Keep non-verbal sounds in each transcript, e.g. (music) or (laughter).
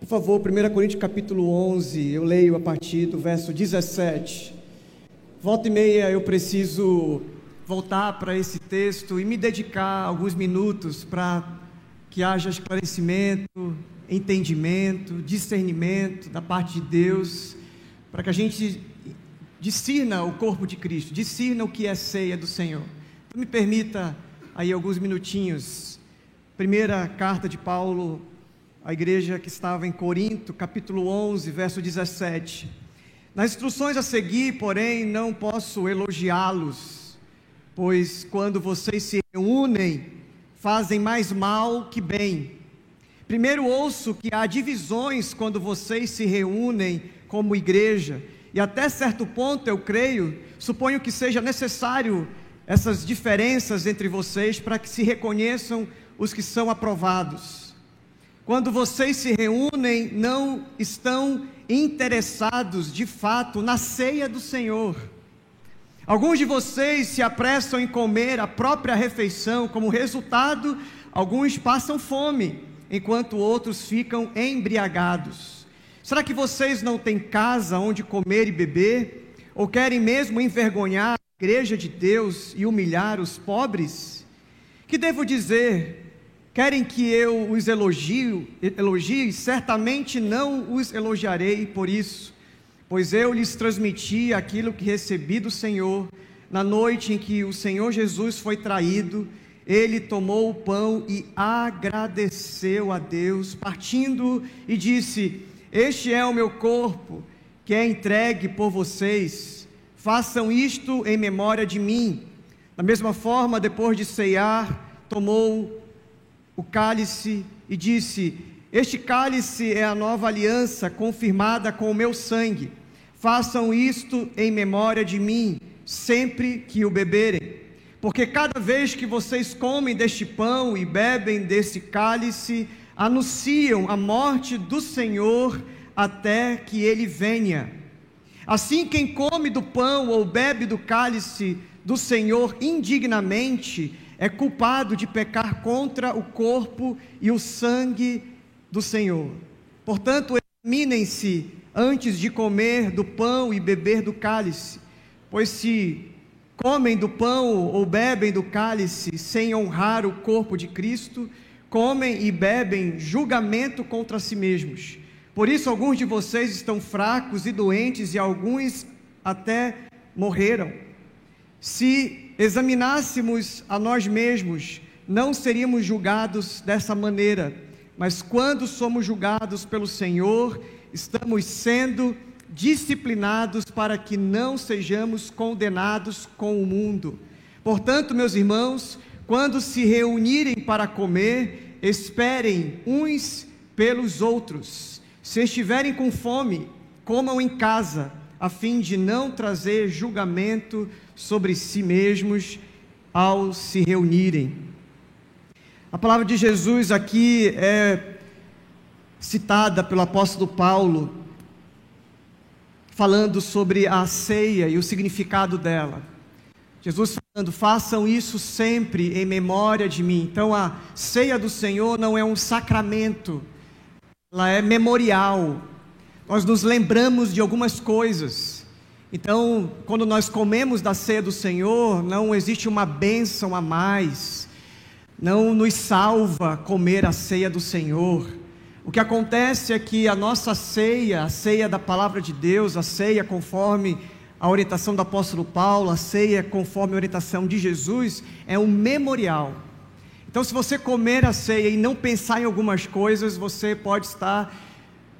Por favor, 1 Coríntios capítulo 11, eu leio a partir do verso 17. Volta e meia eu preciso voltar para esse texto e me dedicar alguns minutos para que haja esclarecimento, entendimento, discernimento da parte de Deus, para que a gente discirna o corpo de Cristo, discirna o que é ceia do Senhor. Então me permita aí alguns minutinhos. Primeira carta de Paulo à igreja que estava em Corinto, capítulo 11, verso 17. Nas instruções a seguir, porém, não posso elogiá-los, pois quando vocês se reúnem, fazem mais mal que bem. Primeiro ouço que há divisões quando vocês se reúnem como igreja, e até certo ponto eu creio, suponho que seja necessário essas diferenças entre vocês para que se reconheçam os que são aprovados. Quando vocês se reúnem, não estão interessados de fato na ceia do Senhor. Alguns de vocês se apressam em comer a própria refeição, como resultado, alguns passam fome, enquanto outros ficam embriagados. Será que vocês não têm casa onde comer e beber? Ou querem mesmo envergonhar a igreja de Deus e humilhar os pobres? Que devo dizer? Querem que eu os elogio, elogie? Certamente não os elogiarei por isso, pois eu lhes transmiti aquilo que recebi do Senhor. Na noite em que o Senhor Jesus foi traído, ele tomou o pão e agradeceu a Deus, partindo e disse: Este é o meu corpo, que é entregue por vocês. Façam isto em memória de mim. Da mesma forma, depois de ceiar, tomou o cálice e disse: Este cálice é a nova aliança confirmada com o meu sangue. Façam isto em memória de mim, sempre que o beberem. Porque cada vez que vocês comem deste pão e bebem desse cálice, anunciam a morte do Senhor até que ele venha. Assim, quem come do pão ou bebe do cálice do Senhor indignamente, é culpado de pecar contra o corpo e o sangue do Senhor. Portanto, examinem-se antes de comer do pão e beber do cálice, pois se comem do pão ou bebem do cálice sem honrar o corpo de Cristo, comem e bebem julgamento contra si mesmos. Por isso, alguns de vocês estão fracos e doentes, e alguns até morreram. Se examinássemos a nós mesmos, não seríamos julgados dessa maneira, mas quando somos julgados pelo Senhor, estamos sendo disciplinados para que não sejamos condenados com o mundo. Portanto, meus irmãos, quando se reunirem para comer, esperem uns pelos outros. Se estiverem com fome, comam em casa, a fim de não trazer julgamento sobre si mesmos ao se reunirem. A palavra de Jesus aqui é citada pelo apóstolo Paulo, falando sobre a ceia e o significado dela. Jesus falando, façam isso sempre em memória de mim. Então a ceia do Senhor não é um sacramento, ela é memorial. Nós nos lembramos de algumas coisas então, quando nós comemos da ceia do Senhor, não existe uma bênção a mais, não nos salva comer a ceia do Senhor. O que acontece é que a nossa ceia, a ceia da palavra de Deus, a ceia conforme a orientação do apóstolo Paulo, a ceia conforme a orientação de Jesus, é um memorial. Então, se você comer a ceia e não pensar em algumas coisas, você pode estar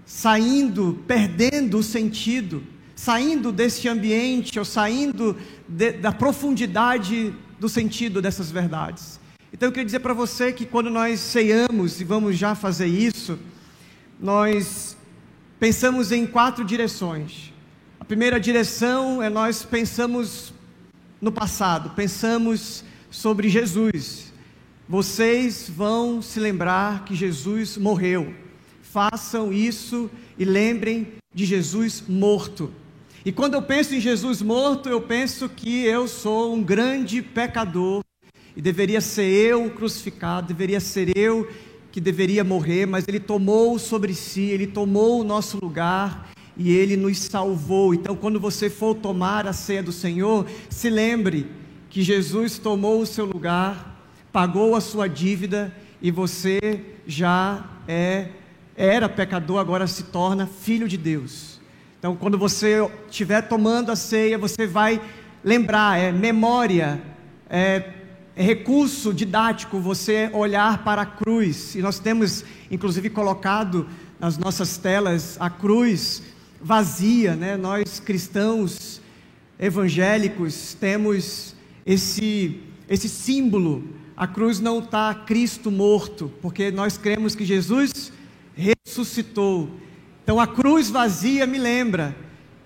saindo, perdendo o sentido saindo desse ambiente ou saindo de, da profundidade do sentido dessas verdades. Então eu queria dizer para você que quando nós ceiamos, e vamos já fazer isso, nós pensamos em quatro direções. A primeira direção é nós pensamos no passado, pensamos sobre Jesus. Vocês vão se lembrar que Jesus morreu. Façam isso e lembrem de Jesus morto. E quando eu penso em Jesus morto, eu penso que eu sou um grande pecador e deveria ser eu crucificado, deveria ser eu que deveria morrer, mas ele tomou sobre si, ele tomou o nosso lugar e ele nos salvou. Então, quando você for tomar a ceia do Senhor, se lembre que Jesus tomou o seu lugar, pagou a sua dívida e você já é era pecador, agora se torna filho de Deus. Então, quando você estiver tomando a ceia, você vai lembrar, é memória, é é recurso didático você olhar para a cruz, e nós temos inclusive colocado nas nossas telas a cruz vazia, né? Nós cristãos evangélicos temos esse esse símbolo. A cruz não está Cristo morto, porque nós cremos que Jesus ressuscitou. Então a cruz vazia me lembra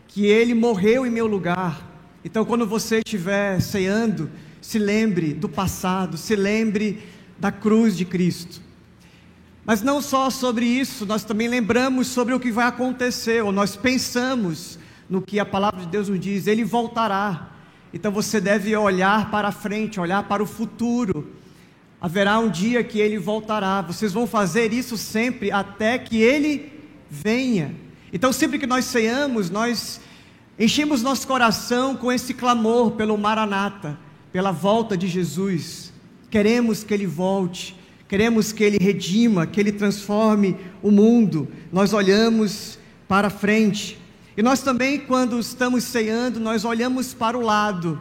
que ele morreu em meu lugar. Então quando você estiver ceando, se lembre do passado, se lembre da cruz de Cristo. Mas não só sobre isso, nós também lembramos sobre o que vai acontecer, ou nós pensamos no que a palavra de Deus nos diz, ele voltará. Então você deve olhar para a frente, olhar para o futuro. Haverá um dia que ele voltará. Vocês vão fazer isso sempre até que ele venha. Então, sempre que nós ceamos, nós enchemos nosso coração com esse clamor pelo Maranata pela volta de Jesus. Queremos que Ele volte, queremos que Ele redima, que Ele transforme o mundo. Nós olhamos para frente. E nós também, quando estamos ceando, nós olhamos para o lado,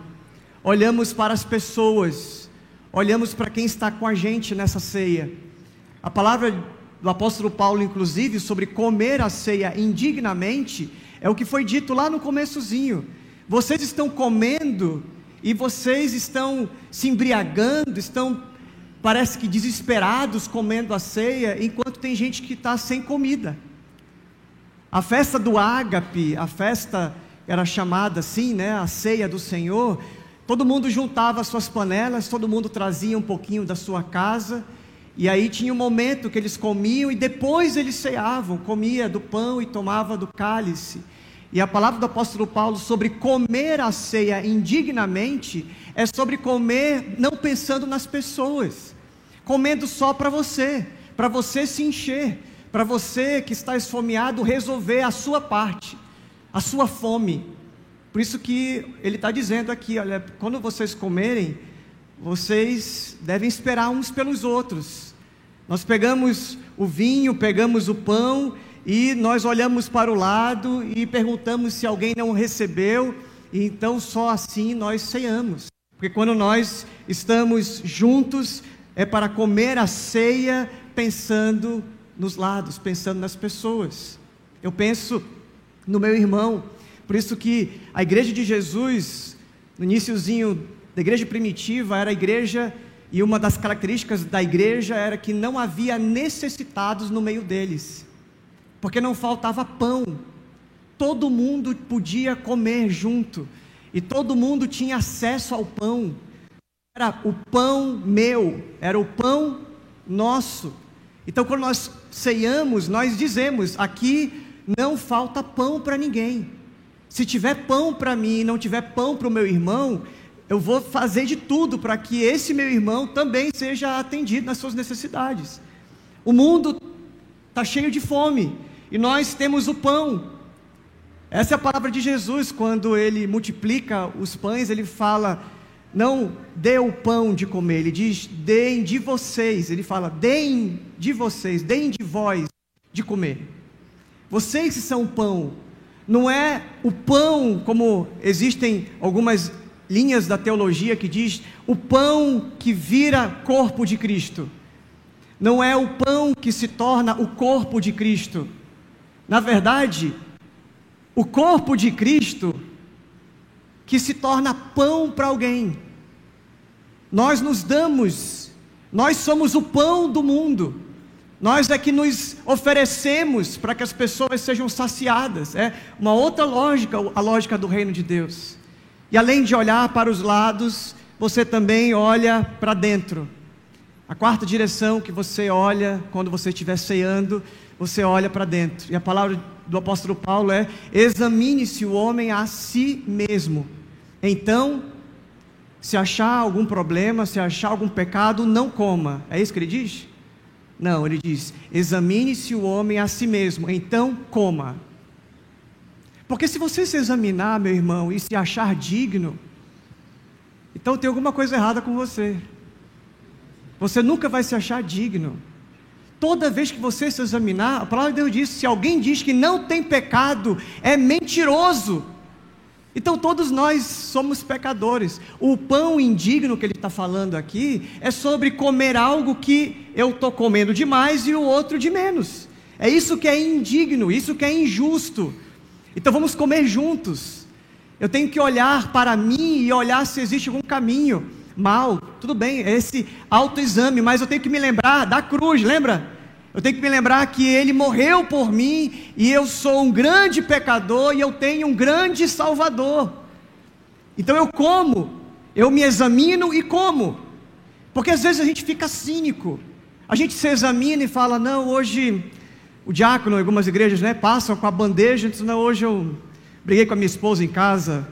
olhamos para as pessoas, olhamos para quem está com a gente nessa ceia. A palavra do apóstolo Paulo, inclusive, sobre comer a ceia indignamente, é o que foi dito lá no começozinho. Vocês estão comendo e vocês estão se embriagando, estão, parece que desesperados, comendo a ceia, enquanto tem gente que está sem comida. A festa do ágape, a festa era chamada assim, né, a ceia do Senhor, todo mundo juntava suas panelas, todo mundo trazia um pouquinho da sua casa, e aí tinha um momento que eles comiam e depois eles ceavam, comia do pão e tomava do cálice. E a palavra do apóstolo Paulo sobre comer a ceia indignamente é sobre comer não pensando nas pessoas, comendo só para você, para você se encher, para você que está esfomeado resolver a sua parte, a sua fome. Por isso que ele está dizendo aqui, olha, quando vocês comerem, vocês devem esperar uns pelos outros. Nós pegamos o vinho, pegamos o pão e nós olhamos para o lado e perguntamos se alguém não recebeu, e então só assim nós ceiamos. Porque quando nós estamos juntos, é para comer a ceia pensando nos lados, pensando nas pessoas. Eu penso no meu irmão, por isso que a igreja de Jesus, no iníciozinho da igreja primitiva, era a igreja e uma das características da igreja era que não havia necessitados no meio deles porque não faltava pão. Todo mundo podia comer junto e todo mundo tinha acesso ao pão. Era o pão meu, era o pão nosso. Então, quando nós ceiamos, nós dizemos: aqui não falta pão para ninguém. Se tiver pão para mim e não tiver pão para o meu irmão, eu vou fazer de tudo para que esse meu irmão também seja atendido nas suas necessidades. O mundo está cheio de fome e nós temos o pão. Essa é a palavra de Jesus, quando ele multiplica os pães, ele fala: não dê o pão de comer, ele diz: deem de vocês. Ele fala: deem de vocês, deem de vós de comer. Vocês que são o pão, não é o pão, como existem algumas linhas da teologia que diz o pão que vira corpo de Cristo. Não é o pão que se torna o corpo de Cristo na verdade, o corpo de Cristo que se torna pão para alguém. Nós nos damos, nós somos o pão do mundo. Nós é que nos oferecemos para que as pessoas sejam saciadas. É uma outra lógica, a lógica do reino de Deus. E além de olhar para os lados, você também olha para dentro. A quarta direção que você olha quando você estiver ceando você olha para dentro. E a palavra do apóstolo Paulo é: examine-se o homem a si mesmo. Então, se achar algum problema, se achar algum pecado, não coma. É isso que ele diz? Não, ele diz: examine-se o homem a si mesmo, então coma. Porque se você se examinar, meu irmão, e se achar digno, então tem alguma coisa errada com você. Você nunca vai se achar digno. Toda vez que você se examinar, a palavra de Deus diz: se alguém diz que não tem pecado, é mentiroso. Então todos nós somos pecadores. O pão indigno que ele está falando aqui é sobre comer algo que eu estou comendo demais e o outro de menos. É isso que é indigno, isso que é injusto. Então vamos comer juntos. Eu tenho que olhar para mim e olhar se existe algum caminho mal. Tudo bem, é esse autoexame, mas eu tenho que me lembrar da cruz, lembra? Eu tenho que me lembrar que ele morreu por mim e eu sou um grande pecador e eu tenho um grande salvador. Então eu como, eu me examino e como. Porque às vezes a gente fica cínico. A gente se examina e fala: "Não, hoje o diácono algumas igrejas, né, passam com a bandeja, diz, não, hoje eu briguei com a minha esposa em casa".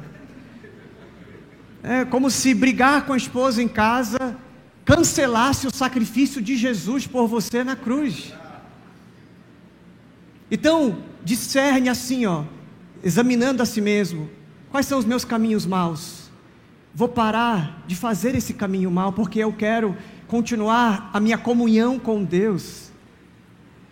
É como se brigar com a esposa em casa cancelasse o sacrifício de Jesus por você na cruz. Então, discerne assim, ó, examinando a si mesmo, quais são os meus caminhos maus? Vou parar de fazer esse caminho mal porque eu quero continuar a minha comunhão com Deus.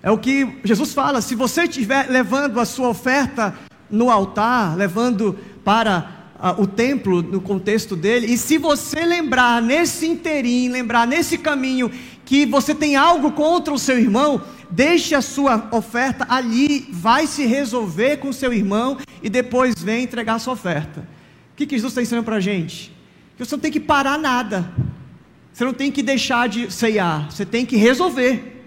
É o que Jesus fala: se você estiver levando a sua oferta no altar, levando para o templo no contexto dele, e se você lembrar nesse interim, lembrar nesse caminho que você tem algo contra o seu irmão, deixe a sua oferta ali, vai se resolver com o seu irmão e depois vem entregar a sua oferta. O que, que Jesus está ensinando para a gente? Que você não tem que parar nada, você não tem que deixar de ceiar, você tem que resolver.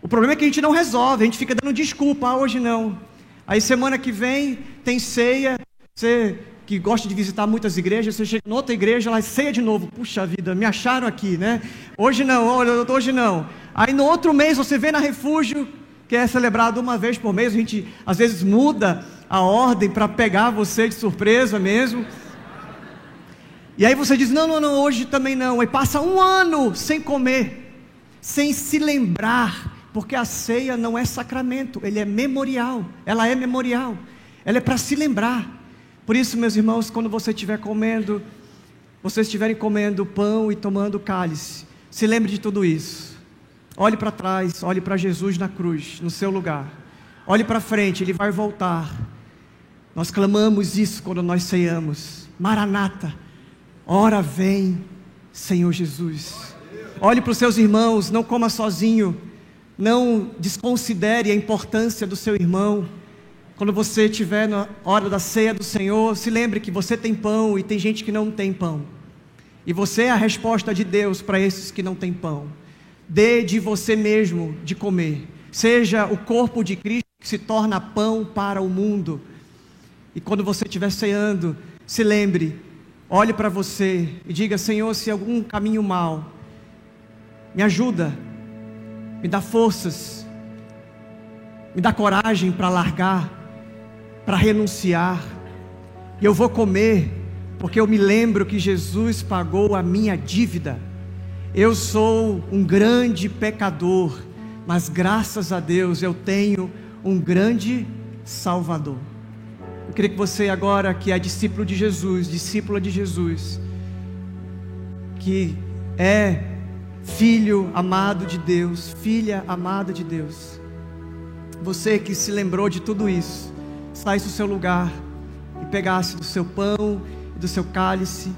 O problema é que a gente não resolve, a gente fica dando desculpa, ah, hoje não. Aí semana que vem tem ceia, você que gosta de visitar muitas igrejas, você chega em outra igreja, lá ceia de novo. Puxa vida, me acharam aqui, né? Hoje não, hoje não. Aí no outro mês você vê na refúgio, que é celebrado uma vez por mês, a gente às vezes muda a ordem para pegar você de surpresa mesmo. E aí você diz: não, não, não, hoje também não. Aí passa um ano sem comer, sem se lembrar, porque a ceia não é sacramento, ele é memorial. Ela é memorial, ela é para se lembrar. Por isso, meus irmãos, quando você estiver comendo, vocês estiverem comendo pão e tomando cálice, se lembre de tudo isso. Olhe para trás, olhe para Jesus na cruz, no seu lugar. Olhe para frente, ele vai voltar. Nós clamamos isso quando nós ceiamos. Maranata, ora vem, Senhor Jesus. Olhe para os seus irmãos, não coma sozinho. Não desconsidere a importância do seu irmão. Quando você estiver na hora da ceia do Senhor, se lembre que você tem pão e tem gente que não tem pão. E você é a resposta de Deus para esses que não têm pão. Dê de você mesmo de comer. Seja o corpo de Cristo que se torna pão para o mundo. E quando você estiver ceando, se lembre, olhe para você e diga: Senhor, se algum caminho mal, me ajuda, me dá forças, me dá coragem para largar para renunciar. E eu vou comer, porque eu me lembro que Jesus pagou a minha dívida. Eu sou um grande pecador, mas graças a Deus eu tenho um grande Salvador. Eu queria que você agora, que é discípulo de Jesus, discípula de Jesus, que é filho amado de Deus, filha amada de Deus, você que se lembrou de tudo isso, saísse do seu lugar e pegasse do seu pão e do seu cálice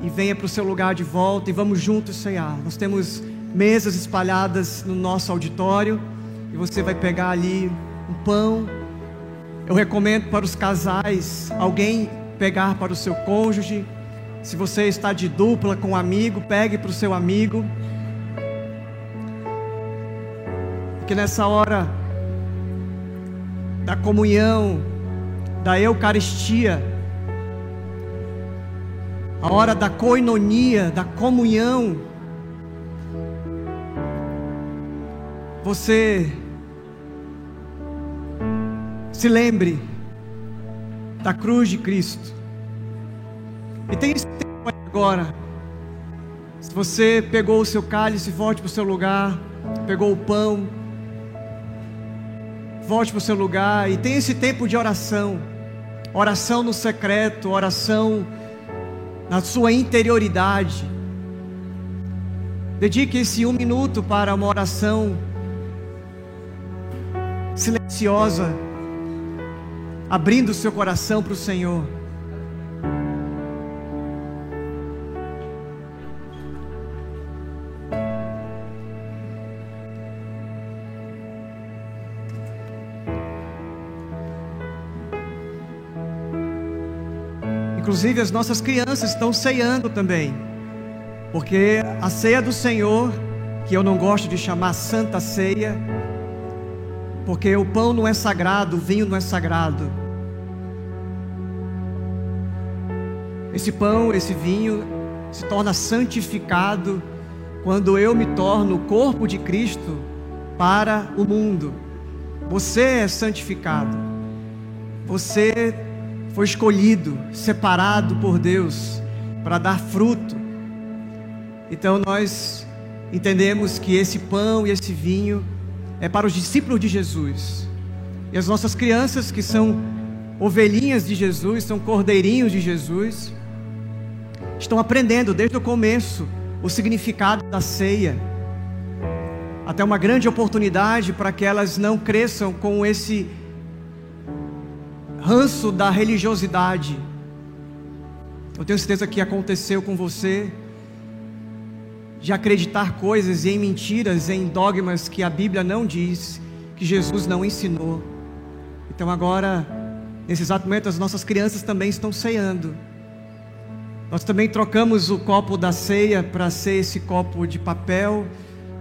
e venha para o seu lugar de volta e vamos juntos ceiar. Nós temos mesas espalhadas no nosso auditório e você vai pegar ali um pão. Eu recomendo para os casais alguém pegar para o seu cônjuge. Se você está de dupla com um amigo, pegue para o seu amigo. Porque nessa hora da comunhão, da Eucaristia, a hora da coinonia, da comunhão, você se lembre da cruz de Cristo. E tem esse tempo agora. Se você pegou o seu cálice, volte para o seu lugar. pegou o pão, volte para o seu lugar e tenha esse tempo de oração. Oração no secreto, oração na sua interioridade. Dedique esse um minuto para uma oração silenciosa, abrindo o seu coração para o Senhor. Inclusive as nossas crianças estão ceando também. Porque a ceia do Senhor, que eu não gosto de chamar santa ceia, porque o pão não é sagrado, o vinho não é sagrado. Esse pão, esse vinho se torna santificado quando eu me torno o corpo de Cristo para o mundo. Você é santificado. Você foi escolhido, separado por Deus para dar fruto. Então nós entendemos que esse pão e esse vinho é para os discípulos de Jesus. E as nossas crianças que são ovelhinhas de Jesus, são cordeirinhos de Jesus, estão aprendendo desde o começo o significado da ceia. Até uma grande oportunidade para que elas não cresçam com esse ranço da religiosidade. Eu tenho certeza que aconteceu com você de acreditar coisas em mentiras, em dogmas que a Bíblia não diz, que Jesus não ensinou. Então agora, nesse exato momento, as nossas crianças também estão ceando. Nós também trocamos o copo da ceia para ser esse copo de papel,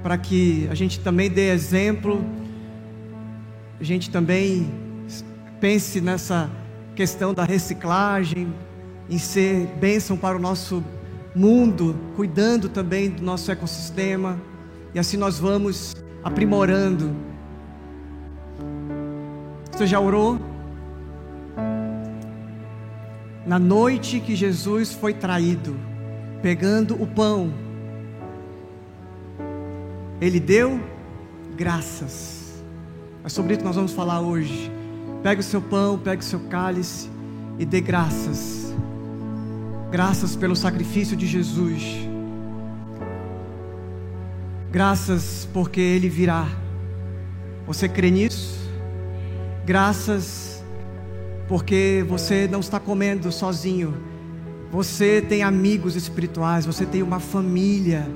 para que a gente também dê exemplo, a gente também pense nessa questão da reciclagem, em ser bênção para o nosso mundo, cuidando também do nosso ecossistema, e assim nós vamos aprimorando. Você já orou? Na noite que Jesus foi traído, pegando o pão, ele deu graças. É sobre isso nós vamos falar hoje. Pegue o seu pão, pegue o seu cálice e dê graças. Graças pelo sacrifício de Jesus. Graças porque Ele virá. Você crê nisso? Graças porque você não está comendo sozinho. Você tem amigos espirituais, você tem uma família.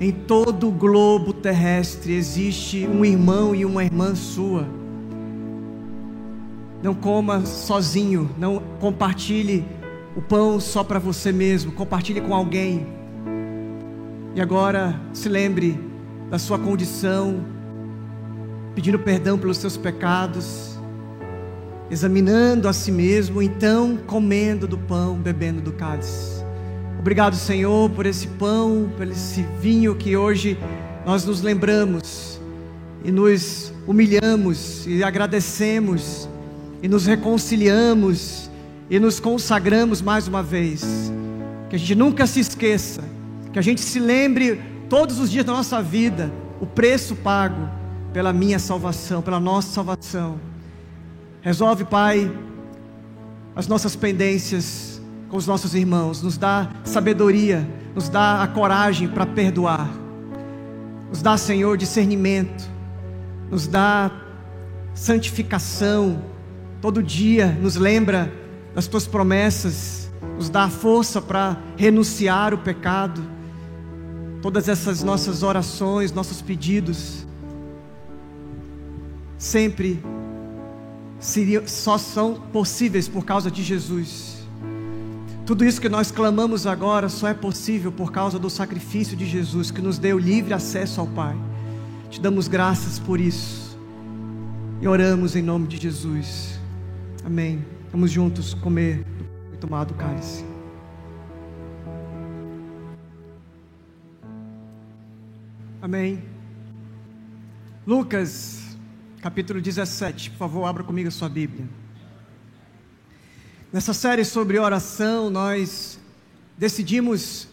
Em todo o globo terrestre existe um irmão e uma irmã sua não coma sozinho, não compartilhe o pão só para você mesmo, compartilhe com alguém. E agora se lembre da sua condição, pedindo perdão pelos seus pecados, examinando a si mesmo, então comendo do pão, bebendo do cálice. Obrigado, Senhor, por esse pão, por esse vinho que hoje nós nos lembramos e nos humilhamos e agradecemos e nos reconciliamos e nos consagramos mais uma vez. Que a gente nunca se esqueça, que a gente se lembre todos os dias da nossa vida o preço pago pela minha salvação, pela nossa salvação. Resolve, Pai, as nossas pendências com os nossos irmãos, nos dá sabedoria, nos dá a coragem para perdoar, nos dá, Senhor, discernimento, nos dá santificação todo dia nos lembra das tuas promessas, nos dá força para renunciar o pecado. Todas essas nossas orações, nossos pedidos, sempre seriam, só são possíveis por causa de Jesus. Tudo isso que nós clamamos agora só é possível por causa do sacrifício de Jesus que nos deu livre acesso ao Pai. Te damos graças por isso e oramos em nome de Jesus. Amém. Vamos juntos comer e tomar do cálice. Amém. Lucas, capítulo 17. Por favor, abra comigo a sua Bíblia. Nessa série sobre oração, nós decidimos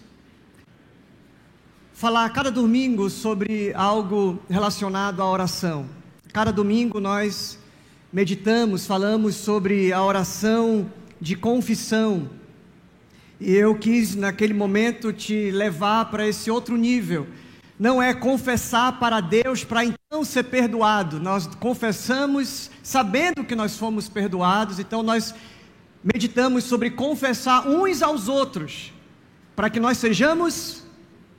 falar cada domingo sobre algo relacionado à oração. Cada domingo nós meditamos, falamos sobre a oração de confissão. E eu quis, naquele momento, te levar para esse outro nível. Não é confessar para Deus para então ser perdoado. Nós confessamos sabendo que nós fomos perdoados, então nós meditamos sobre confessar uns aos outros, para que nós sejamos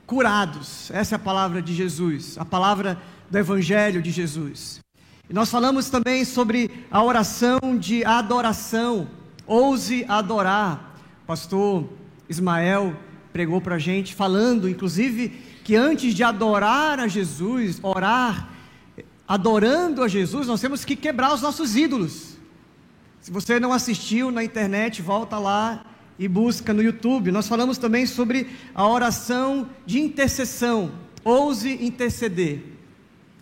curados. Essa é a palavra de Jesus, a palavra do Evangelho de Jesus. E nós falamos também sobre a oração de adoração. Ouse adorar. Pastor Ismael pregou para a gente, falando, inclusive, que antes de adorar a Jesus, orar, adorando a Jesus, nós temos que quebrar os nossos ídolos. Se você não assistiu na internet, volta lá e busca no YouTube. Nós falamos também sobre a oração de intercessão. Ouse interceder.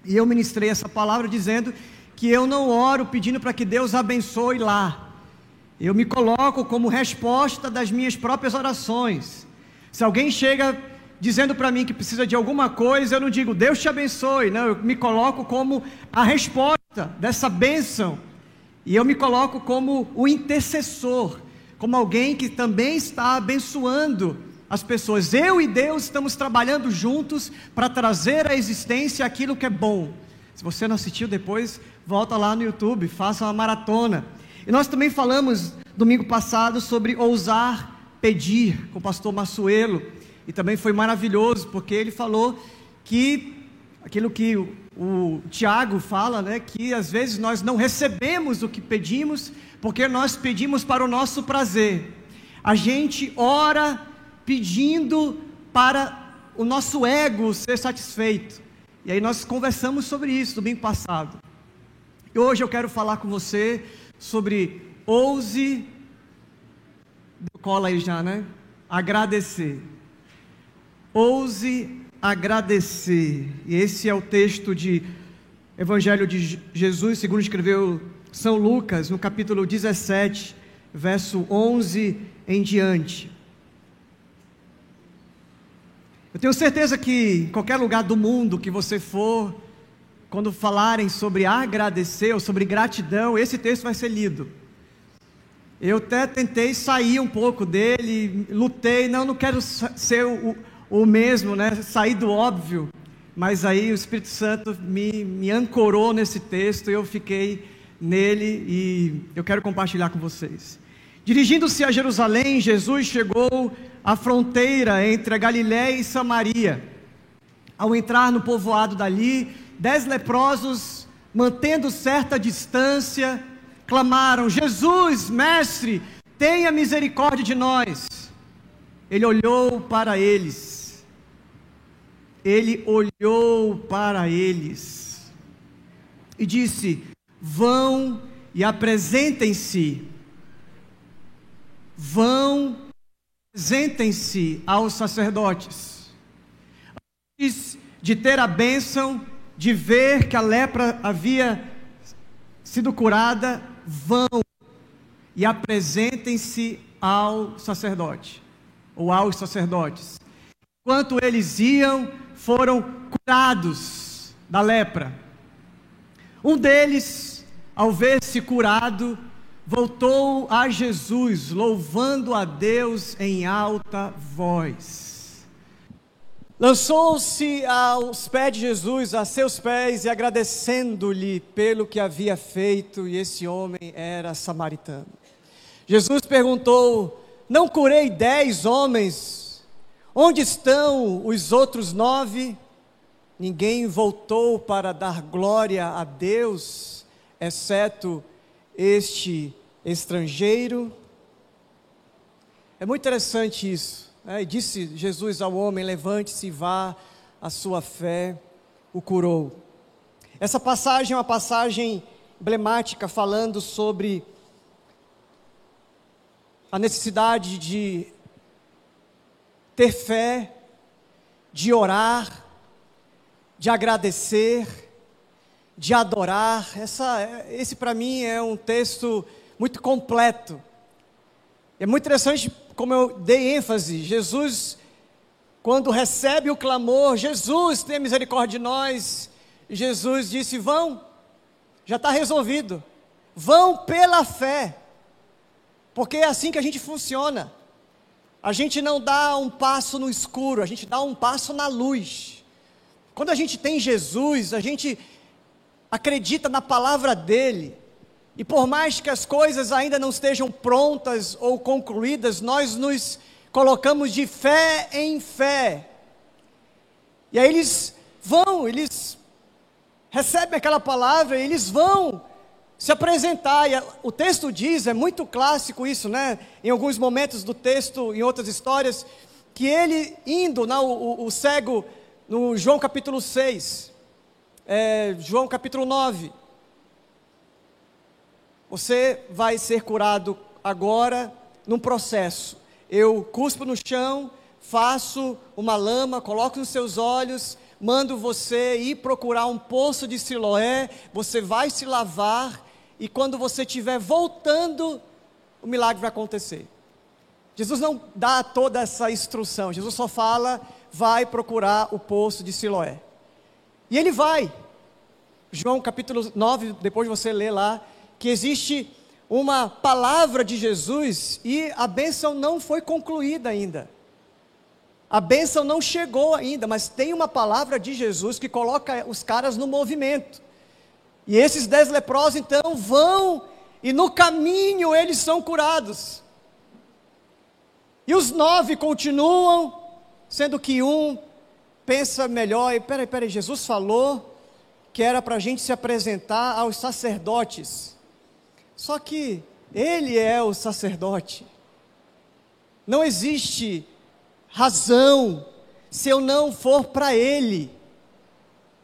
E eu ministrei essa palavra dizendo que eu não oro pedindo para que Deus abençoe lá. Eu me coloco como resposta das minhas próprias orações. Se alguém chega dizendo para mim que precisa de alguma coisa, eu não digo Deus te abençoe, não, eu me coloco como a resposta dessa bênção. E eu me coloco como o intercessor, como alguém que também está abençoando as pessoas. Eu e Deus estamos trabalhando juntos para trazer à existência aquilo que é bom. Se você não assistiu depois, volta lá no YouTube, faça uma maratona. E nós também falamos domingo passado sobre ousar pedir com o pastor Massuelo. E também foi maravilhoso, porque ele falou que aquilo que o, o Tiago fala, né, que às vezes nós não recebemos o que pedimos, porque nós pedimos para o nosso prazer. A gente ora pedindo para o nosso ego ser satisfeito. E aí nós conversamos sobre isso domingo passado. E hoje eu quero falar com você sobre ouse cola aí já, né? Agradecer. Ouse agradecer. E esse é o texto de Evangelho de Jesus, segundo escreveu São Lucas, no capítulo 17, verso 11 em diante. Eu tenho certeza que em qualquer lugar do mundo que você for, quando falarem sobre agradecer ou sobre gratidão, esse texto vai ser lido. Eu até tentei sair um pouco dele, lutei, não, não quero ser o, o mesmo, né? Sair do óbvio. Mas aí o Espírito Santo me, me ancorou nesse texto e eu fiquei nele e eu quero compartilhar com vocês. Dirigindo-se a Jerusalém, Jesus chegou à fronteira entre a Galiléia e Samaria. Ao entrar no povoado dali, dez leprosos, mantendo certa distância, clamaram: Jesus, mestre, tenha misericórdia de nós. Ele olhou para eles. Ele olhou para eles e disse: Vão e apresentem-se. Vão, apresentem-se aos sacerdotes. Antes de ter a bênção, de ver que a lepra havia sido curada, vão e apresentem-se ao sacerdote, ou aos sacerdotes. Enquanto eles iam, foram curados da lepra. Um deles, ao ver-se curado, voltou a Jesus, louvando a Deus em alta voz. Lançou-se aos pés de Jesus, a seus pés, e agradecendo-lhe pelo que havia feito, e esse homem era samaritano. Jesus perguntou: Não curei dez homens? Onde estão os outros nove? Ninguém voltou para dar glória a Deus, exceto este estrangeiro. É muito interessante isso. É, e disse Jesus ao homem: Levante-se e vá, a sua fé o curou. Essa passagem é uma passagem emblemática falando sobre a necessidade de ter fé, de orar, de agradecer, de adorar. Essa, esse para mim é um texto muito completo. É muito interessante como eu dei ênfase, Jesus quando recebe o clamor: Jesus, tenha misericórdia de nós. Jesus disse: Vão, já está resolvido. Vão pela fé, porque é assim que a gente funciona. A gente não dá um passo no escuro, a gente dá um passo na luz. Quando a gente tem Jesus, a gente acredita na palavra dele. E por mais que as coisas ainda não estejam prontas ou concluídas, nós nos colocamos de fé em fé. E aí eles vão, eles recebem aquela palavra, eles vão se apresentar. E o texto diz, é muito clássico isso, né? Em alguns momentos do texto, em outras histórias, que ele indo, não, o, o cego, no João capítulo 6, é, João capítulo 9, você vai ser curado agora num processo. Eu cuspo no chão, faço uma lama, coloco nos seus olhos, mando você ir procurar um poço de Siloé, você vai se lavar e quando você estiver voltando, o milagre vai acontecer. Jesus não dá toda essa instrução, Jesus só fala, vai procurar o poço de Siloé. E ele vai. João capítulo 9, depois você lê lá, que existe uma palavra de Jesus e a bênção não foi concluída ainda. A bênção não chegou ainda, mas tem uma palavra de Jesus que coloca os caras no movimento. E esses dez leprosos então vão e no caminho eles são curados. E os nove continuam, sendo que um pensa melhor, e peraí, peraí, Jesus falou que era para a gente se apresentar aos sacerdotes. Só que ele é o sacerdote. Não existe razão se eu não for para ele.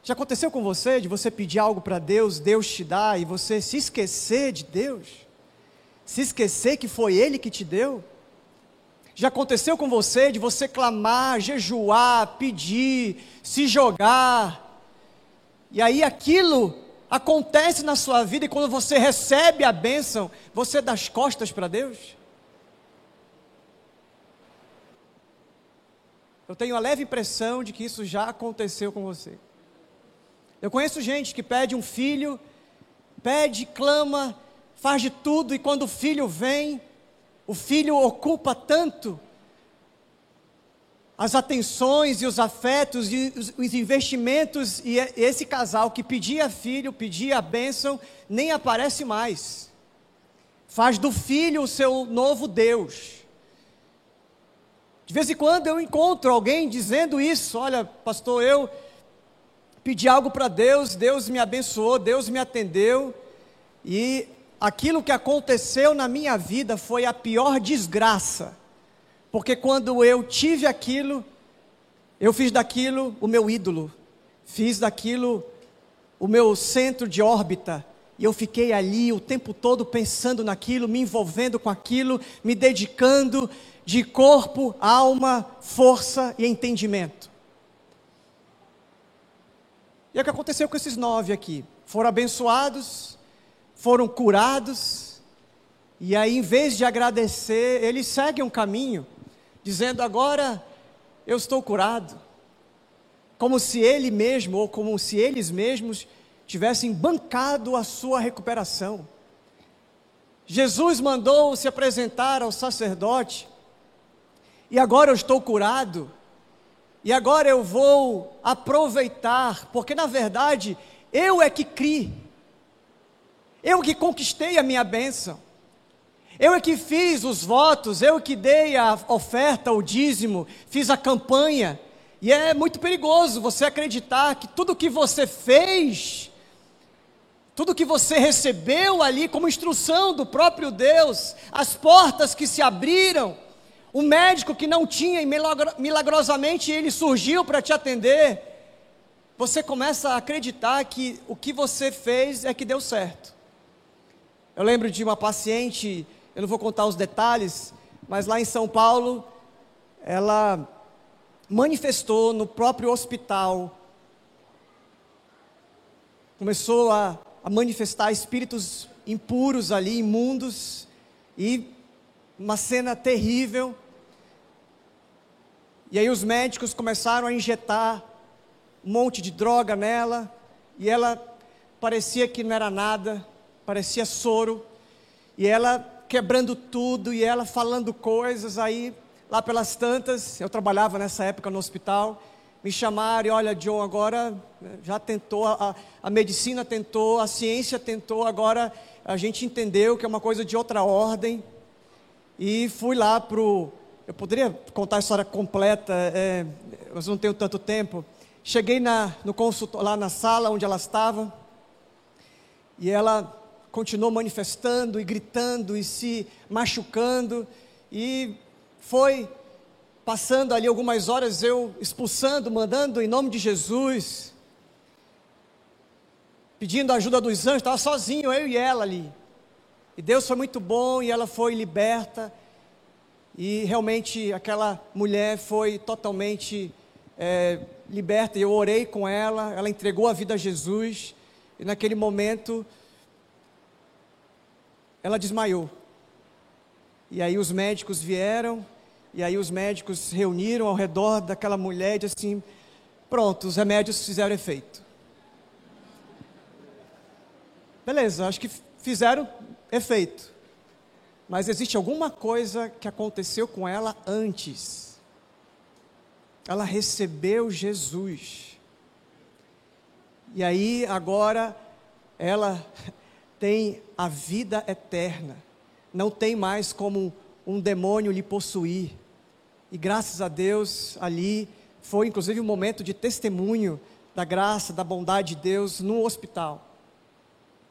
Já aconteceu com você de você pedir algo para Deus, Deus te dá e você se esquecer de Deus? Se esquecer que foi Ele que te deu? Já aconteceu com você de você clamar, jejuar, pedir, se jogar, e aí aquilo acontece na sua vida e quando você recebe a bênção, você dá as costas para Deus? Eu tenho a leve impressão de que isso já aconteceu com você. Eu conheço gente que pede um filho, pede, clama, faz de tudo, e quando o filho vem, o filho ocupa tanto as atenções e os afetos e os investimentos, e esse casal que pedia filho, pedia a bênção, nem aparece mais. Faz do filho o seu novo Deus. De vez em quando eu encontro alguém dizendo isso: olha, pastor, eu pedi algo para Deus, Deus me abençoou, Deus me atendeu, e aquilo que aconteceu na minha vida foi a pior desgraça, porque quando eu tive aquilo, eu fiz daquilo o meu ídolo, fiz daquilo o meu centro de órbita, e eu fiquei ali o tempo todo pensando naquilo, me envolvendo com aquilo, me dedicando de corpo, alma, força e entendimento. E é o que aconteceu com esses nove aqui. Foram abençoados, foram curados, e aí, em vez de agradecer, eles seguem um caminho, dizendo: agora eu estou curado. Como se ele mesmo, ou como se eles mesmos, tivessem bancado a sua recuperação. Jesus mandou se apresentar ao sacerdote, e agora eu estou curado. E agora eu vou aproveitar, porque na verdade eu é que criei, eu que conquistei a minha bênção, eu é que fiz os votos, eu que dei a oferta, o dízimo, fiz a campanha, e é muito perigoso você acreditar que tudo que você fez, tudo que você recebeu ali como instrução do próprio Deus, as portas que se abriram, o médico que não tinha e milagrosamente ele surgiu para te atender. Você começa a acreditar que o que você fez é que deu certo. Eu lembro de uma paciente, eu não vou contar os detalhes, mas lá em São Paulo, ela manifestou no próprio hospital, começou a, a manifestar espíritos impuros ali, imundos, e uma cena terrível. E aí os médicos começaram a injetar um monte de droga nela, e ela parecia que não era nada, parecia soro, e ela quebrando tudo, e ela falando coisas, aí lá pelas tantas, eu trabalhava nessa época no hospital, me chamaram e olha, John, agora né, já tentou, a, a medicina tentou, a ciência tentou, agora a gente entendeu que é uma coisa de outra ordem. E fui lá para o. Eu poderia contar a história completa, é, mas não tenho tanto tempo. Cheguei na, no consultor, lá na sala onde ela estava, e ela continuou manifestando e gritando e se machucando, e foi passando ali algumas horas, eu expulsando, mandando em nome de Jesus, pedindo a ajuda dos anjos, estava sozinho, eu e ela ali. E Deus foi muito bom e ela foi liberta. E realmente aquela mulher foi totalmente é, liberta. E eu orei com ela, ela entregou a vida a Jesus. E naquele momento, ela desmaiou. E aí os médicos vieram e aí os médicos se reuniram ao redor daquela mulher e disseram assim: pronto, os remédios fizeram efeito. Beleza, acho que fizeram efeito. Mas existe alguma coisa que aconteceu com ela antes. Ela recebeu Jesus. E aí agora ela tem a vida eterna. Não tem mais como um demônio lhe possuir. E graças a Deus, ali foi inclusive um momento de testemunho da graça, da bondade de Deus no hospital.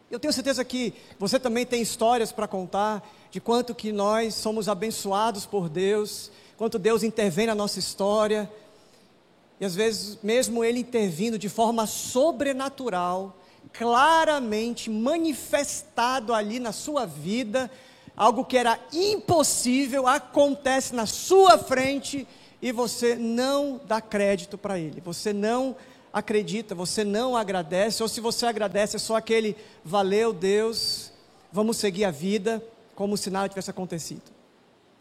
Eu tenho certeza que você também tem histórias para contar de quanto que nós somos abençoados por Deus, quanto Deus intervém na nossa história. E às vezes, mesmo Ele intervindo de forma sobrenatural, claramente manifestado ali na sua vida, algo que era impossível acontece na sua frente e você não dá crédito para ele, você não acredita, você não agradece, ou se você agradece é só aquele valeu Deus, vamos seguir a vida como se nada tivesse acontecido.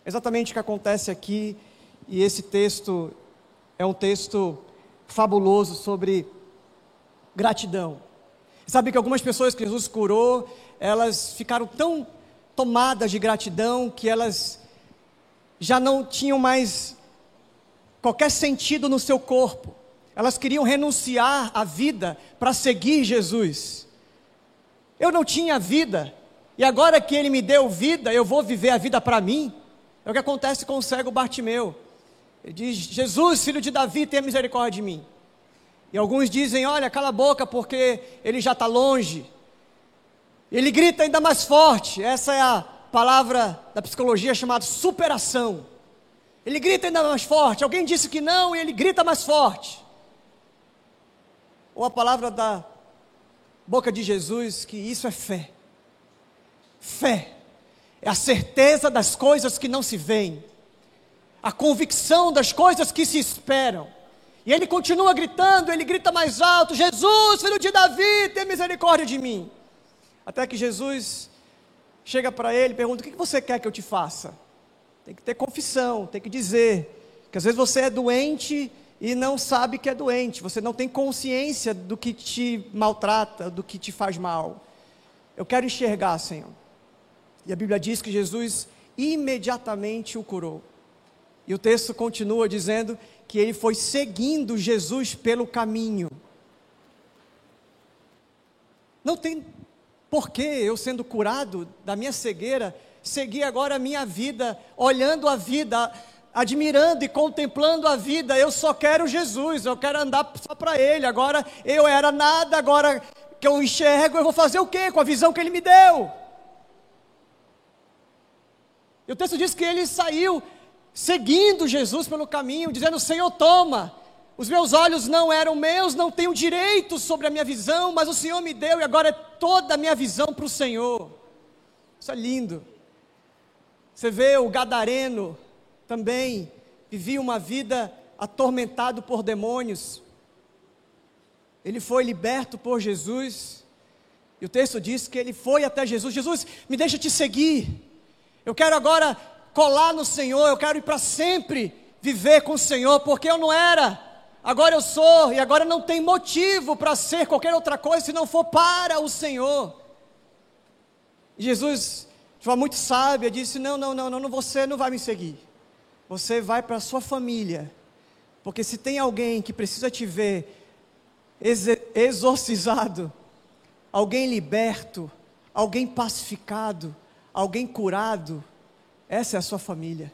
Exatamente o que acontece aqui, e esse texto é um texto fabuloso sobre gratidão. Sabe que algumas pessoas que Jesus curou, elas ficaram tão tomadas de gratidão que elas já não tinham mais qualquer sentido no seu corpo. Elas queriam renunciar à vida para seguir Jesus. Eu não tinha vida, e agora que ele me deu vida, eu vou viver a vida para mim. É o que acontece com o cego Bartimeu. Ele diz: Jesus, filho de Davi, tenha misericórdia de mim. E alguns dizem: Olha, cala a boca, porque ele já está longe. Ele grita ainda mais forte. Essa é a palavra da psicologia chamada superação. Ele grita ainda mais forte. Alguém disse que não e ele grita mais forte. Ou a palavra da boca de Jesus que isso é fé. Fé é a certeza das coisas que não se veem, a convicção das coisas que se esperam. E ele continua gritando, ele grita mais alto: Jesus, filho de Davi, tem misericórdia de mim. Até que Jesus chega para ele e pergunta: O que você quer que eu te faça? Tem que ter confissão, tem que dizer. Que às vezes você é doente e não sabe que é doente, você não tem consciência do que te maltrata, do que te faz mal. Eu quero enxergar, Senhor. E a Bíblia diz que Jesus imediatamente o curou. E o texto continua dizendo que ele foi seguindo Jesus pelo caminho. Não tem porque eu, sendo curado da minha cegueira, segui agora a minha vida, olhando a vida, admirando e contemplando a vida. Eu só quero Jesus, eu quero andar só para Ele. Agora eu era nada, agora que eu enxergo, eu vou fazer o quê com a visão que Ele me deu? E o texto diz que ele saiu seguindo Jesus pelo caminho, dizendo: Senhor, toma, os meus olhos não eram meus, não tenho direito sobre a minha visão, mas o Senhor me deu e agora é toda a minha visão para o Senhor. Isso é lindo. Você vê o gadareno também vivia uma vida atormentado por demônios. Ele foi liberto por Jesus. E o texto diz que ele foi até Jesus. Jesus, me deixa te seguir. Eu quero agora colar no Senhor, eu quero ir para sempre viver com o Senhor, porque eu não era, agora eu sou, e agora não tem motivo para ser qualquer outra coisa se não for para o Senhor. Jesus, de forma muito sábia, disse: Não, não, não, não, você não vai me seguir. Você vai para a sua família. Porque se tem alguém que precisa te ver exorcizado, alguém liberto, alguém pacificado, alguém curado, essa é a sua família.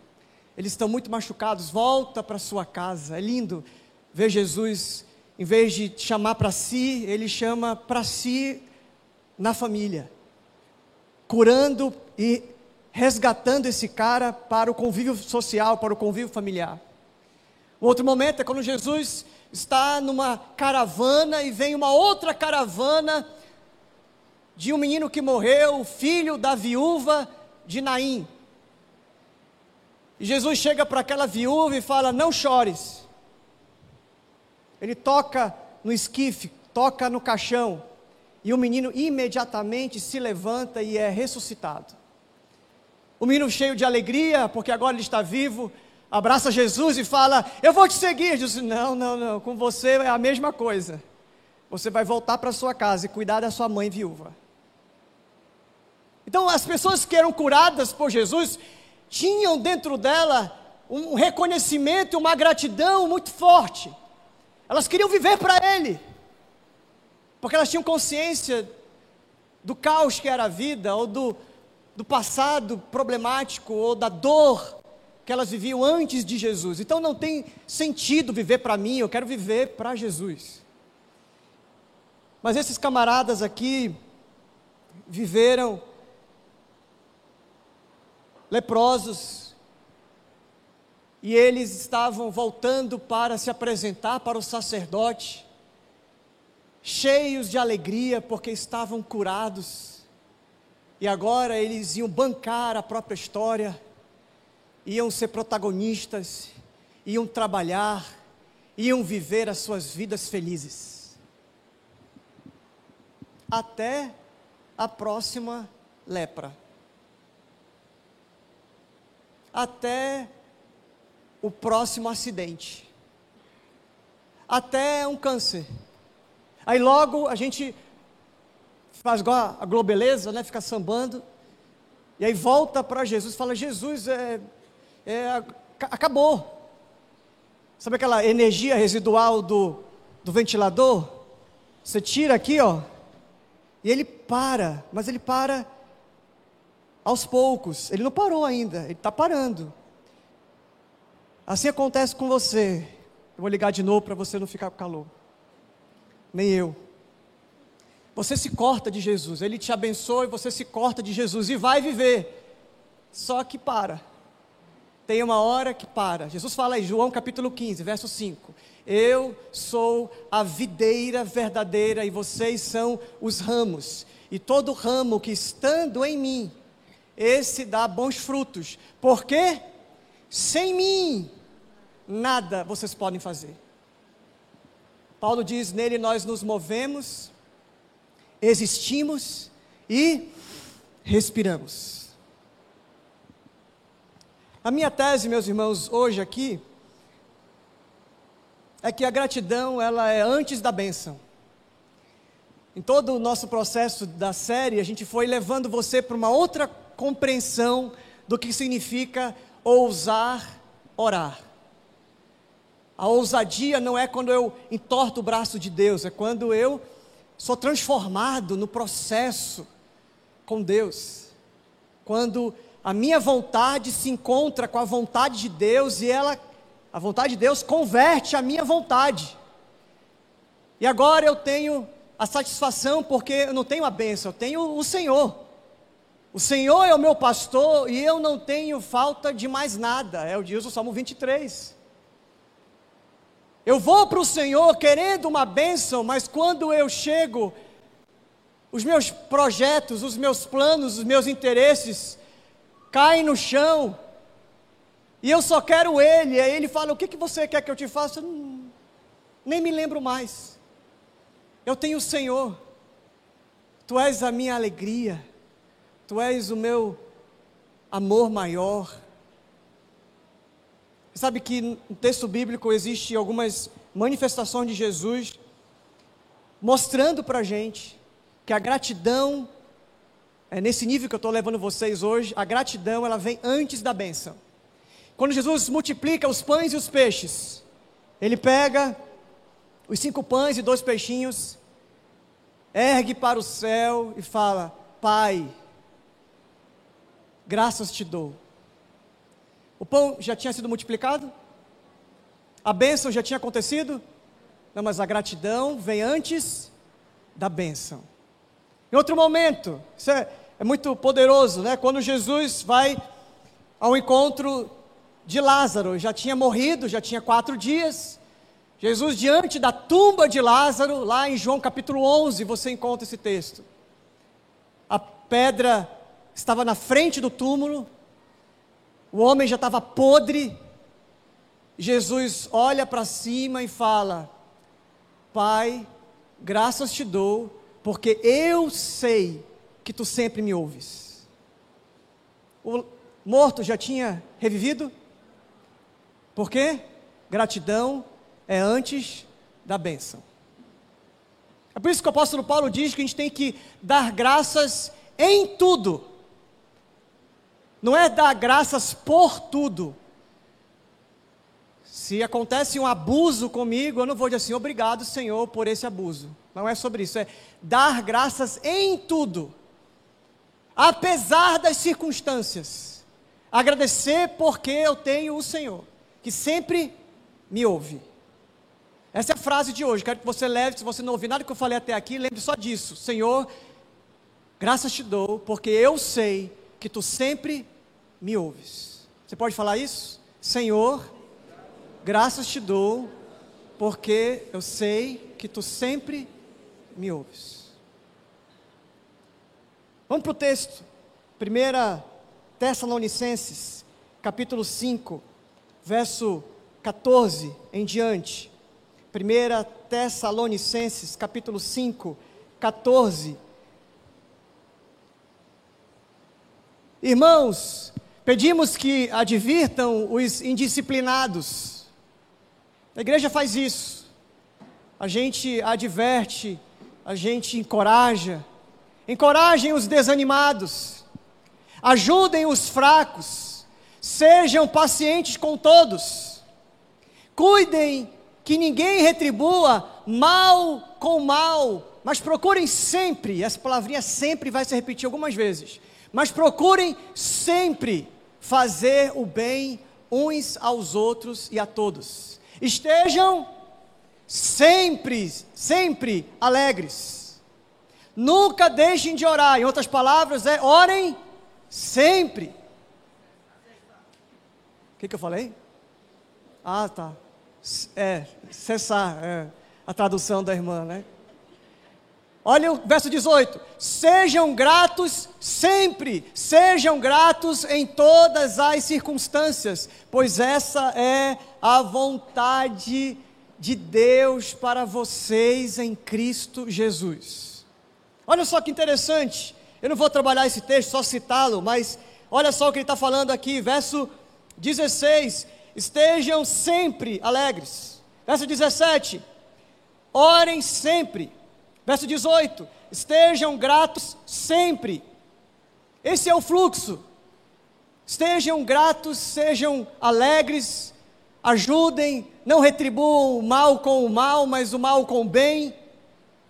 Eles estão muito machucados, volta para sua casa. É lindo ver Jesus, em vez de chamar para si, ele chama para si na família, curando e resgatando esse cara para o convívio social, para o convívio familiar. O outro momento é quando Jesus está numa caravana e vem uma outra caravana de um menino que morreu, filho da viúva de Naim. Jesus chega para aquela viúva e fala: Não chores. Ele toca no esquife, toca no caixão, e o menino imediatamente se levanta e é ressuscitado. O menino cheio de alegria, porque agora ele está vivo, abraça Jesus e fala: Eu vou te seguir. Jesus, não, não, não, com você é a mesma coisa. Você vai voltar para sua casa e cuidar da sua mãe viúva. Então, as pessoas que eram curadas por Jesus tinham dentro dela um reconhecimento, uma gratidão muito forte. Elas queriam viver para Ele, porque elas tinham consciência do caos que era a vida, ou do, do passado problemático, ou da dor que elas viviam antes de Jesus. Então não tem sentido viver para mim, eu quero viver para Jesus. Mas esses camaradas aqui viveram leprosos e eles estavam voltando para se apresentar para o sacerdote, cheios de alegria porque estavam curados. E agora eles iam bancar a própria história iam ser protagonistas, iam trabalhar, iam viver as suas vidas felizes. Até a próxima lepra. Até o próximo acidente. Até um câncer. Aí logo a gente faz igual a globeleza, né? Fica sambando. E aí volta para Jesus fala: Jesus, é, é, acabou. Sabe aquela energia residual do, do ventilador? Você tira aqui, ó, e ele para, mas ele para aos poucos. Ele não parou ainda, ele está parando. Assim acontece com você. Eu vou ligar de novo para você não ficar com calor. Nem eu. Você se corta de Jesus, Ele te abençoa e você se corta de Jesus e vai viver. Só que para tem uma hora que para. Jesus fala em João capítulo 15, verso 5. Eu sou a videira verdadeira e vocês são os ramos. E todo ramo que estando em mim, esse dá bons frutos. Porque sem mim nada vocês podem fazer. Paulo diz: nele nós nos movemos, existimos e respiramos. A minha tese, meus irmãos, hoje aqui, é que a gratidão, ela é antes da bênção. Em todo o nosso processo da série, a gente foi levando você para uma outra compreensão do que significa ousar orar. A ousadia não é quando eu entorto o braço de Deus, é quando eu sou transformado no processo com Deus. Quando a minha vontade se encontra com a vontade de Deus e ela, a vontade de Deus converte a minha vontade. E agora eu tenho a satisfação porque eu não tenho a bênção, eu tenho o Senhor. O Senhor é o meu pastor e eu não tenho falta de mais nada, é o diz o Salmo 23. Eu vou para o Senhor querendo uma bênção, mas quando eu chego, os meus projetos, os meus planos, os meus interesses, caem no chão, e eu só quero Ele. Aí Ele fala: O que, que você quer que eu te faça? Eu nem me lembro mais. Eu tenho o Senhor, Tu és a minha alegria, Tu és o meu amor maior. Sabe que no texto bíblico existe algumas manifestações de Jesus mostrando para a gente que a gratidão, é nesse nível que eu estou levando vocês hoje, a gratidão ela vem antes da bênção. Quando Jesus multiplica os pães e os peixes, ele pega os cinco pães e dois peixinhos, ergue para o céu e fala: Pai, graças te dou. O pão já tinha sido multiplicado? A bênção já tinha acontecido? Não, mas a gratidão vem antes da bênção. Em outro momento, isso é, é muito poderoso, né? Quando Jesus vai ao encontro de Lázaro, já tinha morrido, já tinha quatro dias. Jesus, diante da tumba de Lázaro, lá em João capítulo 11, você encontra esse texto. A pedra estava na frente do túmulo, o homem já estava podre. Jesus olha para cima e fala: Pai, graças te dou, porque eu sei que tu sempre me ouves. O morto já tinha revivido? Por quê? Gratidão é antes da bênção. É por isso que o apóstolo Paulo diz que a gente tem que dar graças em tudo. Não é dar graças por tudo. Se acontece um abuso comigo, eu não vou dizer assim, obrigado, Senhor, por esse abuso. Não é sobre isso, é dar graças em tudo. Apesar das circunstâncias. Agradecer porque eu tenho o Senhor, que sempre me ouve. Essa é a frase de hoje. Quero que você leve, se você não ouviu nada que eu falei até aqui, lembre só disso. Senhor, graças te dou, porque eu sei que tu sempre me ouves. Você pode falar isso? Senhor, graças te dou, porque eu sei que tu sempre me ouves. Vamos para o texto. 1 Tessalonicenses, capítulo 5, verso 14 em diante. 1 Tessalonicenses, capítulo 5, 14. Irmãos, pedimos que advirtam os indisciplinados. A igreja faz isso. A gente adverte, a gente encoraja. Encorajem os desanimados. Ajudem os fracos. Sejam pacientes com todos. Cuidem que ninguém retribua mal com mal, mas procurem sempre, essa palavrinha sempre vai se repetir algumas vezes, mas procurem sempre fazer o bem uns aos outros e a todos. Estejam sempre, sempre alegres. Nunca deixem de orar. Em outras palavras, é orem sempre. O que, que eu falei? Ah, tá. É, cessar, é, a tradução da irmã, né? Olha o verso 18: Sejam gratos sempre, sejam gratos em todas as circunstâncias, pois essa é a vontade de Deus para vocês em Cristo Jesus. Olha só que interessante, eu não vou trabalhar esse texto, só citá-lo, mas olha só o que ele está falando aqui, verso 16: estejam sempre alegres. Verso 17: orem sempre. Verso 18: estejam gratos sempre. Esse é o fluxo. Estejam gratos, sejam alegres, ajudem, não retribuam o mal com o mal, mas o mal com o bem.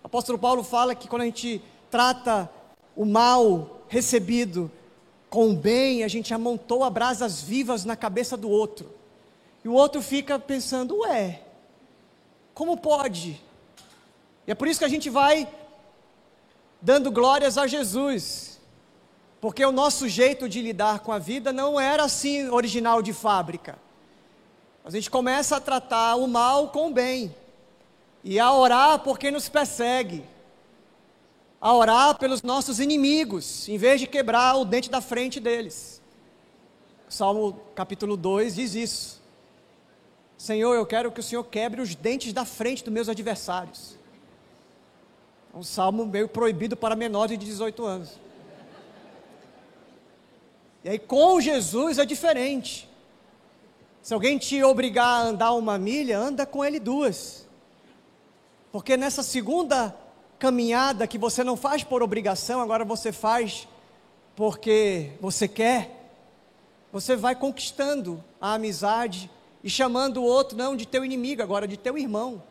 O apóstolo Paulo fala que quando a gente trata o mal recebido com o bem, a gente amontoa brasas vivas na cabeça do outro. E o outro fica pensando, ué, como pode? E é por isso que a gente vai dando glórias a Jesus. Porque o nosso jeito de lidar com a vida não era assim original de fábrica. A gente começa a tratar o mal com o bem. E a orar por quem nos persegue. A orar pelos nossos inimigos, em vez de quebrar o dente da frente deles. Salmo capítulo 2 diz isso. Senhor, eu quero que o Senhor quebre os dentes da frente dos meus adversários. Um salmo meio proibido para menores de 18 anos. E aí com Jesus é diferente. Se alguém te obrigar a andar uma milha, anda com ele duas. Porque nessa segunda caminhada que você não faz por obrigação, agora você faz porque você quer, você vai conquistando a amizade e chamando o outro não de teu inimigo, agora de teu irmão.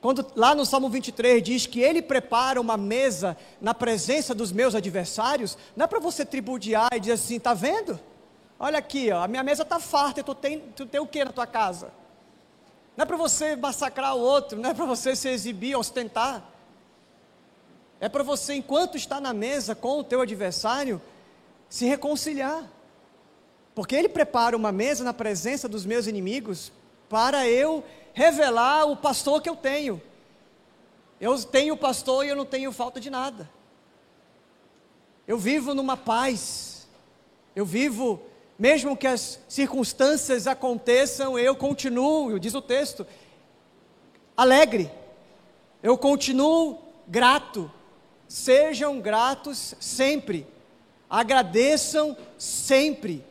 Quando lá no Salmo 23 diz que ele prepara uma mesa na presença dos meus adversários, não é para você tribudiar e dizer assim, tá vendo? Olha aqui, ó, a minha mesa está farta, tu tem, tu tem o que na tua casa? Não é para você massacrar o outro, não é para você se exibir, ostentar. É para você, enquanto está na mesa com o teu adversário, se reconciliar. Porque ele prepara uma mesa na presença dos meus inimigos para eu revelar o pastor que eu tenho. Eu tenho pastor e eu não tenho falta de nada. Eu vivo numa paz. Eu vivo mesmo que as circunstâncias aconteçam, eu continuo, diz o texto, alegre. Eu continuo grato. Sejam gratos sempre. Agradeçam sempre.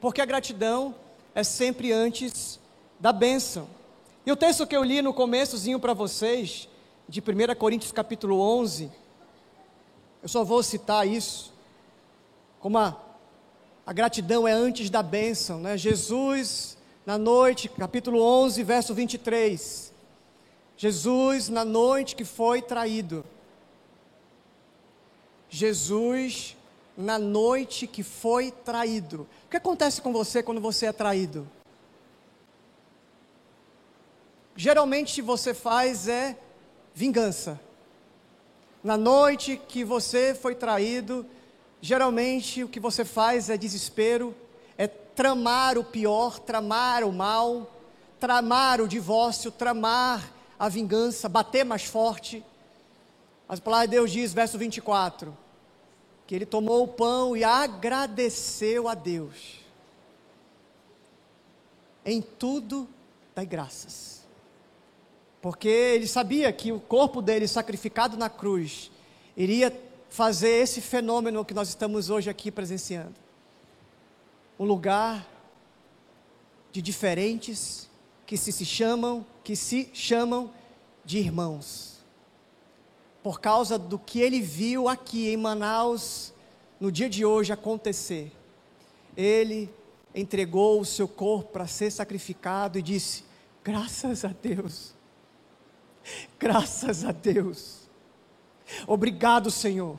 Porque a gratidão é sempre antes da bênção. E o texto que eu li no começozinho para vocês, de 1 Coríntios capítulo 11, eu só vou citar isso, como a a gratidão é antes da bênção, né? Jesus, na noite, capítulo 11, verso 23. Jesus, na noite que foi traído. Jesus, na noite que foi traído. O que acontece com você quando você é traído? Geralmente você faz é vingança. Na noite que você foi traído, Geralmente o que você faz é desespero, é tramar o pior, tramar o mal, tramar o divórcio, tramar a vingança, bater mais forte. As palavras de Deus diz, verso 24, que ele tomou o pão e agradeceu a Deus. Em tudo dai graças. Porque ele sabia que o corpo dele sacrificado na cruz iria fazer esse fenômeno que nós estamos hoje aqui presenciando. Um lugar de diferentes que se, se chamam, que se chamam de irmãos. Por causa do que ele viu aqui em Manaus no dia de hoje acontecer. Ele entregou o seu corpo para ser sacrificado e disse: Graças a Deus. (laughs) Graças a Deus Obrigado, Senhor,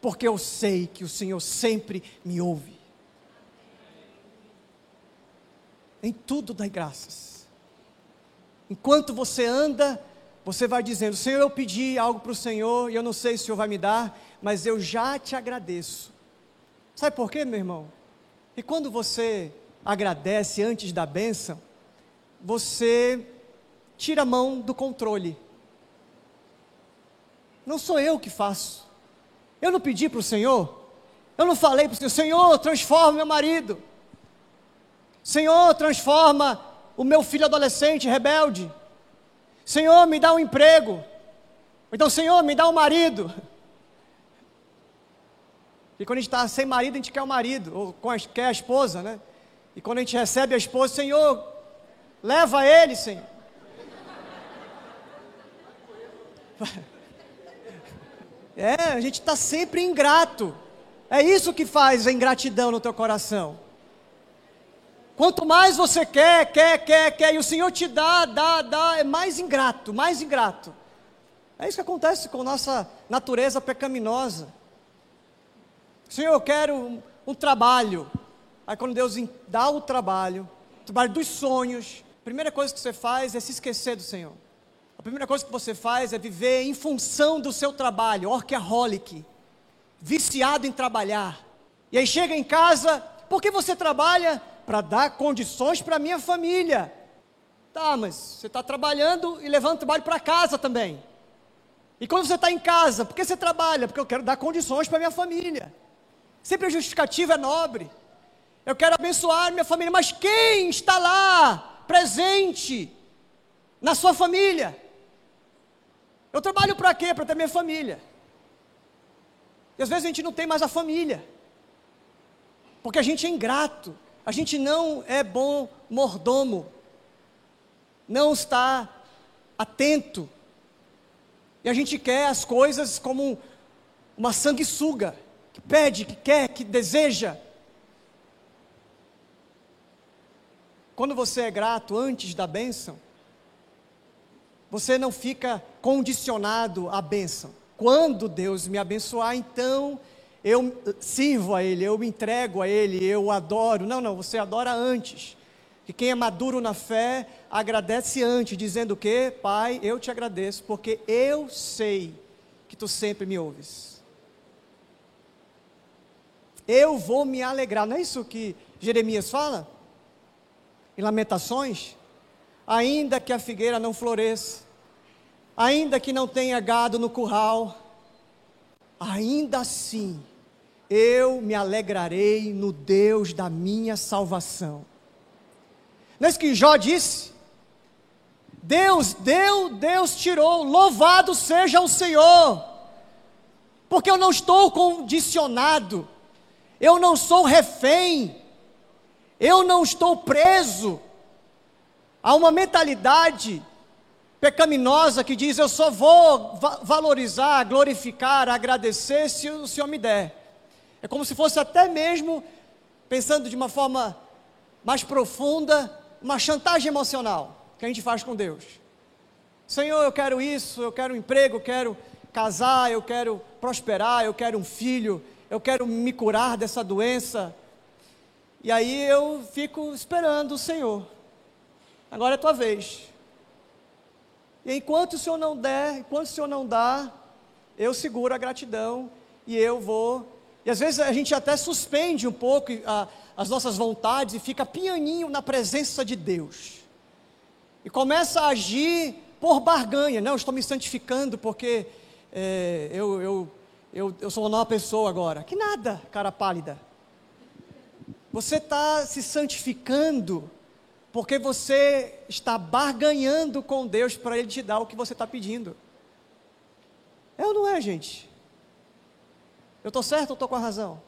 porque eu sei que o Senhor sempre me ouve. Em tudo dai graças. Enquanto você anda, você vai dizendo: Senhor, eu pedi algo para o Senhor e eu não sei se o Senhor vai me dar, mas eu já te agradeço. Sabe por quê, meu irmão? E quando você agradece antes da bênção, você tira a mão do controle. Não sou eu que faço. Eu não pedi para o Senhor. Eu não falei para o Senhor, Senhor, transforma meu marido. Senhor, transforma o meu filho adolescente rebelde. Senhor, me dá um emprego. Então, Senhor, me dá um marido. E quando a gente está sem marido, a gente quer o um marido, ou quer a esposa, né? E quando a gente recebe a esposa, Senhor, leva ele, Senhor. (laughs) É, a gente está sempre ingrato. É isso que faz a ingratidão no teu coração. Quanto mais você quer, quer, quer, quer, e o Senhor te dá, dá, dá, é mais ingrato, mais ingrato. É isso que acontece com nossa natureza pecaminosa. Senhor, eu quero um, um trabalho. Aí quando Deus dá o trabalho, o trabalho dos sonhos, a primeira coisa que você faz é se esquecer do Senhor. A primeira coisa que você faz é viver em função do seu trabalho, orquaholic, viciado em trabalhar. E aí chega em casa, por que você trabalha? Para dar condições para a minha família. Tá, mas você está trabalhando e levando trabalho para casa também. E quando você está em casa, por que você trabalha? Porque eu quero dar condições para minha família. Sempre a justificativa é nobre. Eu quero abençoar minha família, mas quem está lá, presente, na sua família? Eu trabalho para quê? Para ter minha família. E às vezes a gente não tem mais a família. Porque a gente é ingrato. a gente não é bom mordomo, não está atento, e a gente quer as coisas como uma sanguessuga, que pede, que quer, que deseja. Quando você é grato antes da bênção, você não fica condicionado à bênção. Quando Deus me abençoar, então eu sirvo a Ele, eu me entrego a Ele, eu adoro. Não, não, você adora antes. Que quem é maduro na fé agradece antes, dizendo o quê? Pai, eu te agradeço, porque eu sei que tu sempre me ouves. Eu vou me alegrar, não é isso que Jeremias fala? Em Lamentações? Ainda que a figueira não floresça, ainda que não tenha gado no curral, ainda assim eu me alegrarei no Deus da minha salvação. Não é isso que Jó disse? Deus deu, Deus tirou, louvado seja o Senhor, porque eu não estou condicionado, eu não sou refém, eu não estou preso Há uma mentalidade pecaminosa que diz: eu só vou va valorizar, glorificar, agradecer se o Senhor me der. É como se fosse até mesmo, pensando de uma forma mais profunda, uma chantagem emocional que a gente faz com Deus. Senhor, eu quero isso, eu quero um emprego, eu quero casar, eu quero prosperar, eu quero um filho, eu quero me curar dessa doença. E aí eu fico esperando o Senhor. Agora é a tua vez. E enquanto o Senhor não der, enquanto o Senhor não dá, eu seguro a gratidão e eu vou. E às vezes a gente até suspende um pouco a, as nossas vontades e fica pianinho na presença de Deus. E começa a agir por barganha. Não, estou me santificando porque é, eu, eu, eu, eu sou uma nova pessoa agora. Que nada, cara pálida. Você está se santificando porque você está barganhando com Deus para Ele te dar o que você está pedindo. É ou não é, gente? Eu estou certo ou estou com a razão?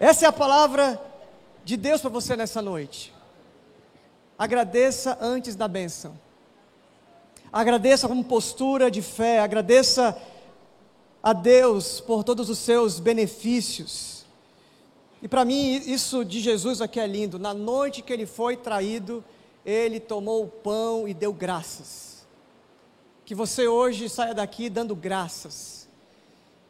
Essa é a palavra de Deus para você nessa noite. Agradeça antes da bênção. Agradeça como postura de fé. Agradeça a Deus por todos os seus benefícios. E para mim, isso de Jesus aqui é lindo. Na noite que ele foi traído, ele tomou o pão e deu graças. Que você hoje saia daqui dando graças.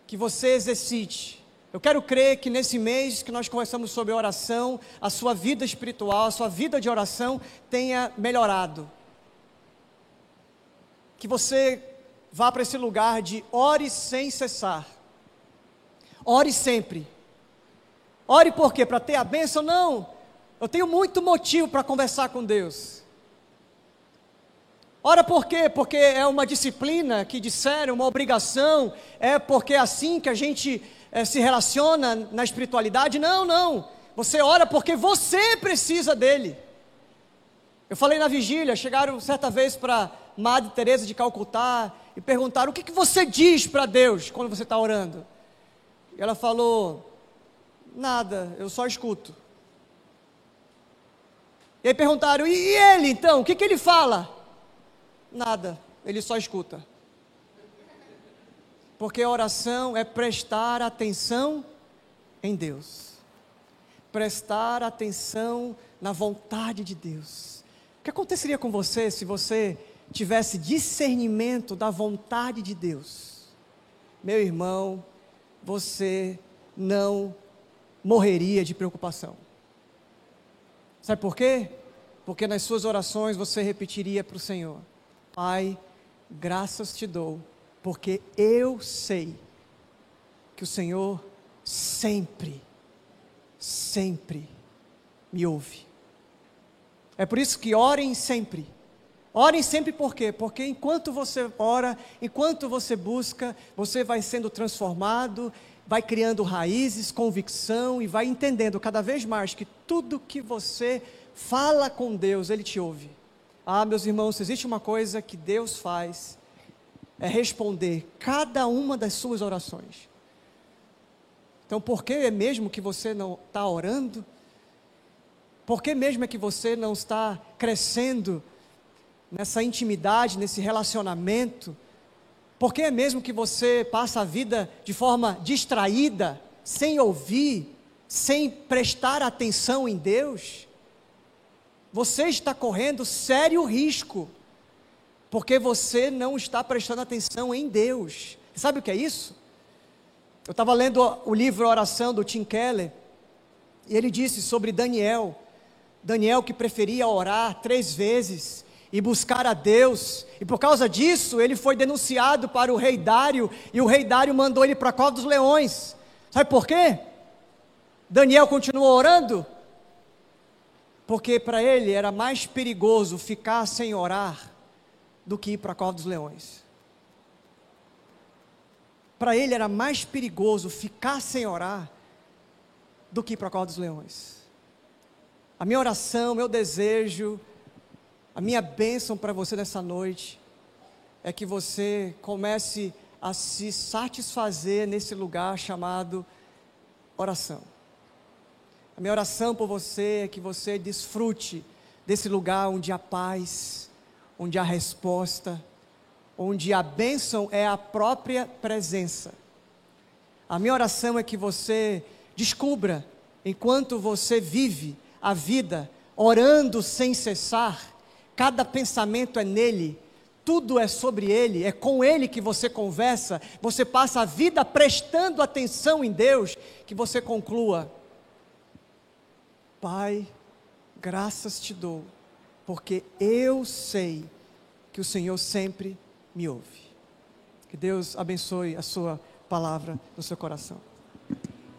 Que você exercite. Eu quero crer que nesse mês que nós conversamos sobre oração, a sua vida espiritual, a sua vida de oração tenha melhorado. Que você vá para esse lugar de ore sem cessar. Ore sempre Ore por quê? Para ter a bênção? Não. Eu tenho muito motivo para conversar com Deus. Ora por quê? Porque é uma disciplina que disseram, uma obrigação, é porque é assim que a gente é, se relaciona na espiritualidade? Não, não. Você ora porque você precisa dele. Eu falei na vigília, chegaram certa vez para Madre Teresa de Calcutá e perguntaram: o que, que você diz para Deus quando você está orando? E ela falou: Nada, eu só escuto. E aí perguntaram: e ele então? O que, que ele fala? Nada, ele só escuta. Porque oração é prestar atenção em Deus, prestar atenção na vontade de Deus. O que aconteceria com você se você tivesse discernimento da vontade de Deus? Meu irmão, você não morreria de preocupação. Sabe por quê? Porque nas suas orações você repetiria para o Senhor: Pai, graças te dou, porque eu sei que o Senhor sempre, sempre me ouve. É por isso que orem sempre. Orem sempre por quê? Porque enquanto você ora, enquanto você busca, você vai sendo transformado vai criando raízes, convicção e vai entendendo cada vez mais que tudo que você fala com Deus, Ele te ouve. Ah, meus irmãos, existe uma coisa que Deus faz, é responder cada uma das suas orações. Então, por que mesmo que você não está orando? Por que mesmo é que você não está crescendo nessa intimidade, nesse relacionamento? Por que mesmo que você passa a vida de forma distraída, sem ouvir, sem prestar atenção em Deus? Você está correndo sério risco, porque você não está prestando atenção em Deus. Sabe o que é isso? Eu estava lendo o livro Oração do Tim Keller, e ele disse sobre Daniel. Daniel que preferia orar três vezes e buscar a Deus, e por causa disso ele foi denunciado para o rei Dário, e o rei Dário mandou ele para a cova dos leões. Sabe por quê? Daniel continuou orando? Porque para ele era mais perigoso ficar sem orar do que ir para a cova dos leões. Para ele era mais perigoso ficar sem orar do que ir para a cova dos leões. A minha oração, meu desejo, a minha bênção para você nessa noite é que você comece a se satisfazer nesse lugar chamado oração. A minha oração por você é que você desfrute desse lugar onde há paz, onde há resposta, onde a bênção é a própria presença. A minha oração é que você descubra, enquanto você vive a vida orando sem cessar, cada pensamento é nele, tudo é sobre ele, é com ele que você conversa, você passa a vida prestando atenção em Deus, que você conclua: Pai, graças te dou, porque eu sei que o Senhor sempre me ouve. Que Deus abençoe a sua palavra no seu coração.